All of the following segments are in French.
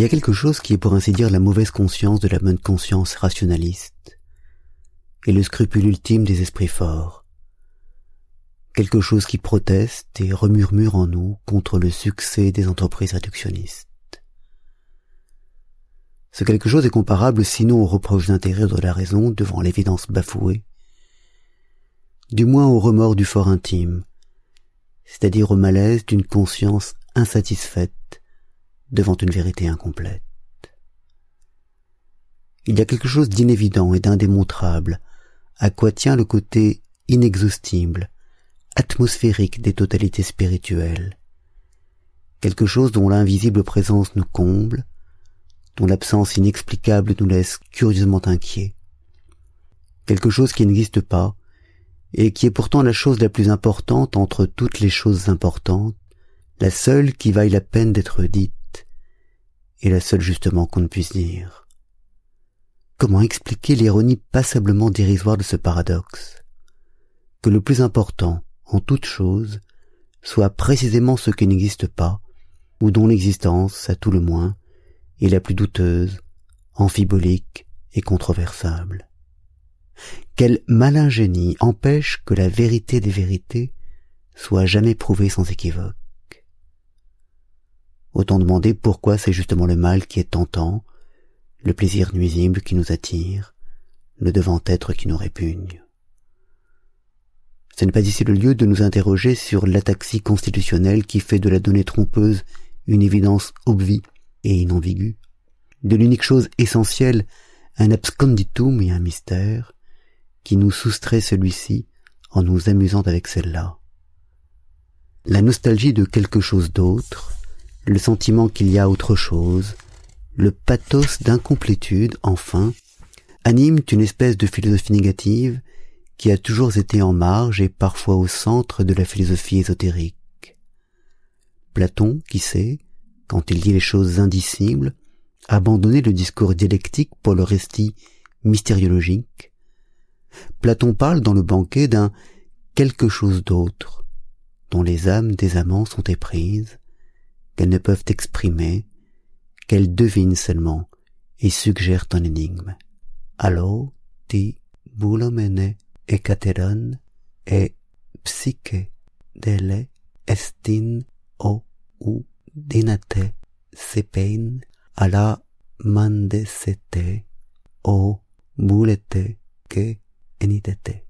Il y a quelque chose qui est pour ainsi dire la mauvaise conscience de la bonne conscience rationaliste et le scrupule ultime des esprits forts. Quelque chose qui proteste et remurmure en nous contre le succès des entreprises réductionnistes. Ce quelque chose est comparable sinon au reproche d'intérêt de la raison devant l'évidence bafouée, du moins au remords du fort intime, c'est-à-dire au malaise d'une conscience insatisfaite devant une vérité incomplète. Il y a quelque chose d'inévident et d'indémontrable à quoi tient le côté inexhaustible, atmosphérique des totalités spirituelles, quelque chose dont l'invisible présence nous comble, dont l'absence inexplicable nous laisse curieusement inquiets, quelque chose qui n'existe pas, et qui est pourtant la chose la plus importante entre toutes les choses importantes, la seule qui vaille la peine d'être dite, et la seule justement qu'on ne puisse dire. Comment expliquer l'ironie passablement dérisoire de ce paradoxe? Que le plus important, en toute chose, soit précisément ce qui n'existe pas, ou dont l'existence, à tout le moins, est la plus douteuse, amphibolique et controversable. Quel malin génie empêche que la vérité des vérités soit jamais prouvée sans équivoque Autant demander pourquoi c'est justement le mal qui est tentant, le plaisir nuisible qui nous attire, le devant-être qui nous répugne. Ce n'est pas ici le lieu de nous interroger sur l'ataxie constitutionnelle qui fait de la donnée trompeuse une évidence obvie et inambiguë, de l'unique chose essentielle un absconditum et un mystère, qui nous soustrait celui-ci en nous amusant avec celle-là. La nostalgie de quelque chose d'autre, le sentiment qu'il y a autre chose, le pathos d'incomplétude, enfin, animent une espèce de philosophie négative qui a toujours été en marge et parfois au centre de la philosophie ésotérique. Platon, qui sait, quand il dit les choses indicibles, abandonner le discours dialectique pour le récit mystériologique. Platon parle dans le banquet d'un quelque chose d'autre, dont les âmes des amants sont éprises, qu'elles ne peuvent exprimer, qu'elles devinent seulement et suggèrent un énigme. Allo ti boulomene ekateron et psyche dele estin o u dinate sepein ala mandesete o boulete que enitete.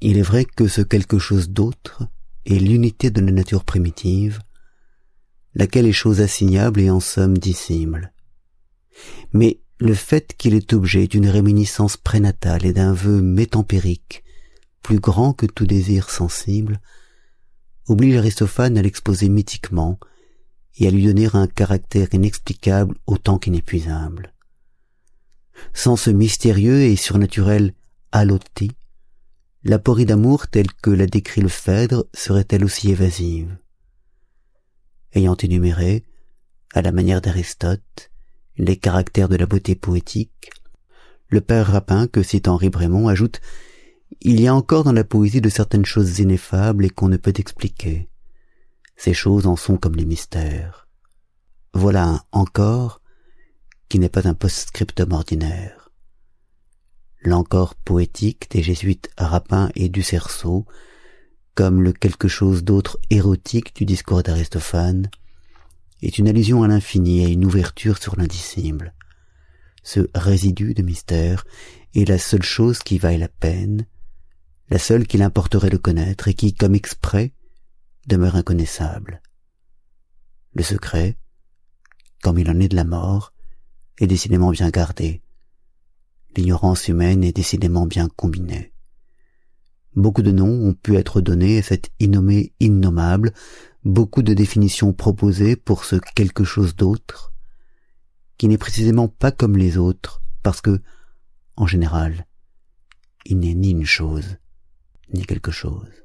Il est vrai que ce quelque chose d'autre est l'unité de la nature primitive, laquelle est chose assignable et en somme dissimule. Mais le fait qu'il est objet d'une réminiscence prénatale et d'un vœu métampérique, plus grand que tout désir sensible, oblige Aristophane à l'exposer mythiquement et à lui donner un caractère inexplicable autant qu'inépuisable. Sans ce mystérieux et surnaturel allotti, la porie d'amour telle que l'a décrit le Phèdre serait-elle aussi évasive? Ayant énuméré, à la manière d'Aristote, les caractères de la beauté poétique, le père Rapin, que cite Henri Brémond, ajoute Il y a encore dans la poésie de certaines choses ineffables et qu'on ne peut expliquer. Ces choses en sont comme les mystères. Voilà un encore qui n'est pas un post-scriptum ordinaire. L'encore poétique des jésuites Rapin et du Cerceau comme le quelque chose d'autre érotique du discours d'Aristophane, est une allusion à l'infini et une ouverture sur l'indicible. Ce résidu de mystère est la seule chose qui vaille la peine, la seule qu'il importerait de connaître et qui, comme exprès, demeure inconnaissable. Le secret, comme il en est de la mort, est décidément bien gardé. L'ignorance humaine est décidément bien combinée. Beaucoup de noms ont pu être donnés à cet innommé innommable, beaucoup de définitions proposées pour ce quelque chose d'autre, qui n'est précisément pas comme les autres, parce que, en général, il n'est ni une chose, ni quelque chose.